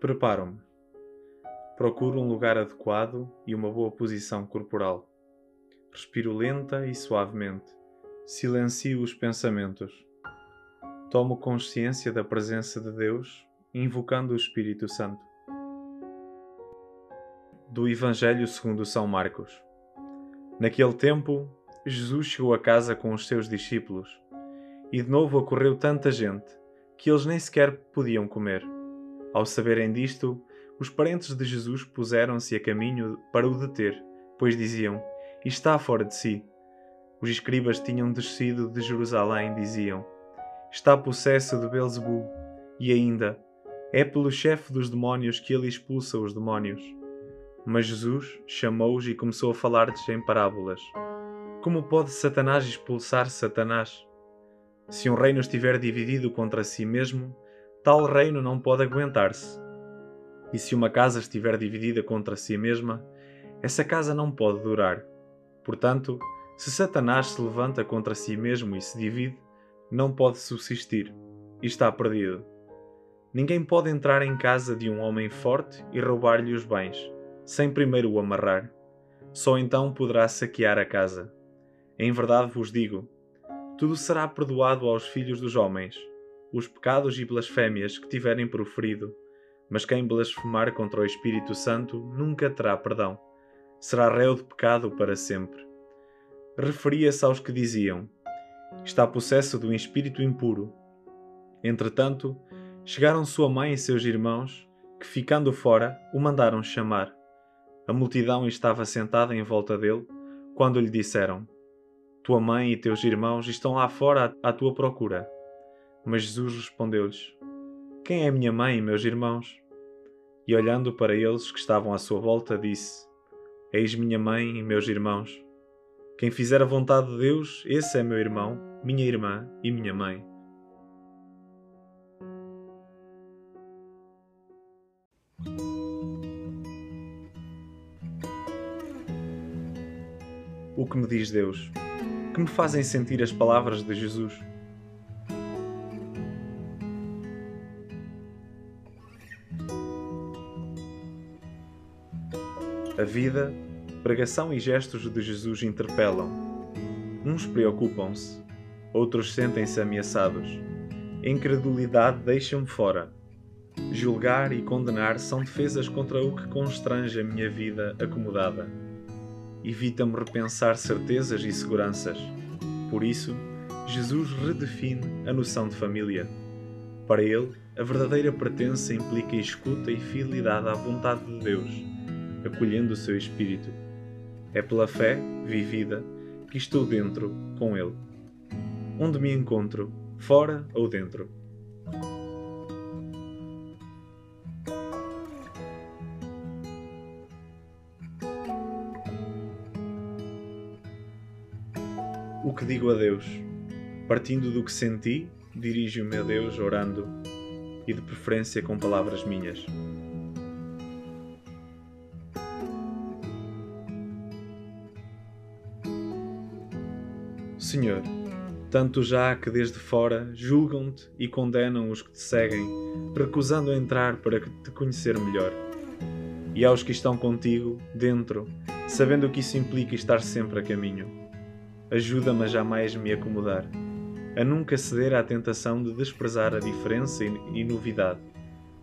Preparo-me. Procuro um lugar adequado e uma boa posição corporal. Respiro lenta e suavemente. Silencio os pensamentos. Tomo consciência da presença de Deus, invocando o Espírito Santo. Do Evangelho segundo São Marcos. Naquele tempo, Jesus chegou a casa com os seus discípulos, e de novo ocorreu tanta gente que eles nem sequer podiam comer. Ao saberem disto, os parentes de Jesus puseram-se a caminho para o deter, pois diziam: Está fora de si. Os escribas tinham descido de Jerusalém, diziam: Está possesso de Belzebu, e ainda: É pelo chefe dos demónios que ele expulsa os demónios. Mas Jesus chamou-os e começou a falar-lhes em parábolas. Como pode Satanás expulsar Satanás? Se um reino estiver dividido contra si mesmo, tal reino não pode aguentar-se. E se uma casa estiver dividida contra si mesma, essa casa não pode durar. Portanto, se Satanás se levanta contra si mesmo e se divide, não pode subsistir e está perdido. Ninguém pode entrar em casa de um homem forte e roubar-lhe os bens, sem primeiro o amarrar. Só então poderá saquear a casa. Em verdade vos digo: tudo será perdoado aos filhos dos homens, os pecados e blasfémias que tiverem proferido, mas quem blasfemar contra o Espírito Santo nunca terá perdão. Será réu de pecado para sempre. Referia-se aos que diziam: Está possesso de um espírito impuro. Entretanto, chegaram sua mãe e seus irmãos, que ficando fora, o mandaram chamar. A multidão estava sentada em volta dele, quando lhe disseram: tua mãe e teus irmãos estão lá fora à tua procura. Mas Jesus respondeu-lhes: Quem é minha mãe e meus irmãos? E olhando para eles que estavam à sua volta, disse: Eis minha mãe e meus irmãos. Quem fizer a vontade de Deus, esse é meu irmão, minha irmã e minha mãe. O que me diz Deus? que me fazem sentir as palavras de Jesus. A vida, pregação e gestos de Jesus interpelam. Uns preocupam-se, outros sentem-se ameaçados. Incredulidade deixa-me fora. Julgar e condenar são defesas contra o que constrange a minha vida acomodada evita-me repensar certezas e seguranças. Por isso, Jesus redefine a noção de família. Para ele, a verdadeira pertença implica escuta e fidelidade à vontade de Deus, acolhendo o seu espírito. É pela fé vivida que estou dentro com Ele. Onde me encontro, fora ou dentro. O que digo a Deus? Partindo do que senti, dirijo-me a Deus orando e de preferência com palavras minhas. Senhor, tanto já que desde fora julgam-te e condenam os que te seguem, recusando entrar para te conhecer melhor. E aos que estão contigo, dentro, sabendo que isso implica estar sempre a caminho ajuda-me a jamais me acomodar, a nunca ceder à tentação de desprezar a diferença e novidade,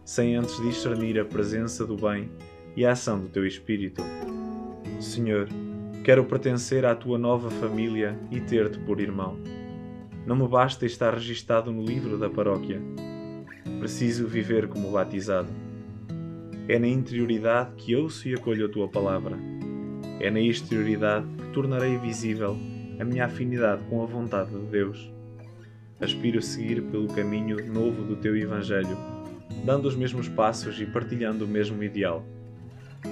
sem antes discernir a presença do bem e a ação do teu Espírito. Senhor, quero pertencer à tua nova família e ter-te por irmão. Não me basta estar registado no livro da paróquia. Preciso viver como batizado. É na interioridade que ouço e acolho a tua palavra. É na exterioridade que tornarei visível a minha afinidade com a vontade de Deus. Aspiro a seguir pelo caminho novo do teu Evangelho, dando os mesmos passos e partilhando o mesmo ideal.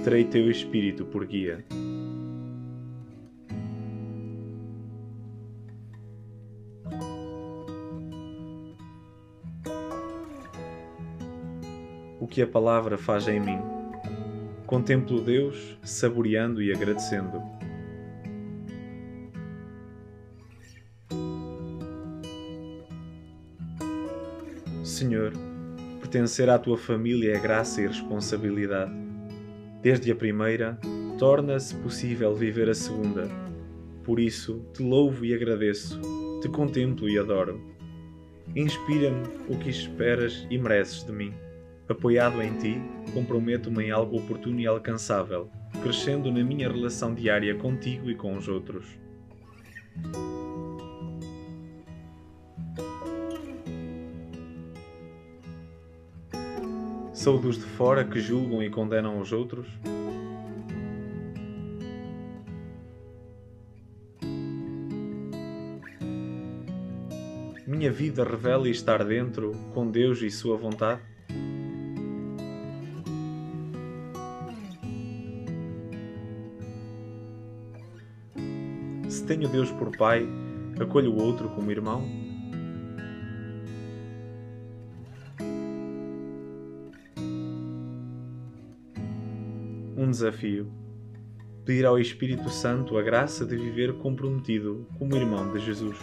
Terei teu Espírito por guia. Que a palavra faz em mim. Contemplo Deus, saboreando e agradecendo Senhor, Pertencer à tua família é graça e responsabilidade. Desde a primeira, torna-se possível viver a segunda. Por isso, te louvo e agradeço, te contemplo e adoro. Inspira-me o que esperas e mereces de mim. Apoiado em ti, comprometo-me em algo oportuno e alcançável, crescendo na minha relação diária contigo e com os outros. Sou dos de fora que julgam e condenam os outros? Minha vida revela estar dentro, com Deus e Sua vontade? Se tenho Deus por Pai, acolho o outro como irmão? Um desafio. Pedir ao Espírito Santo a graça de viver comprometido como irmão de Jesus.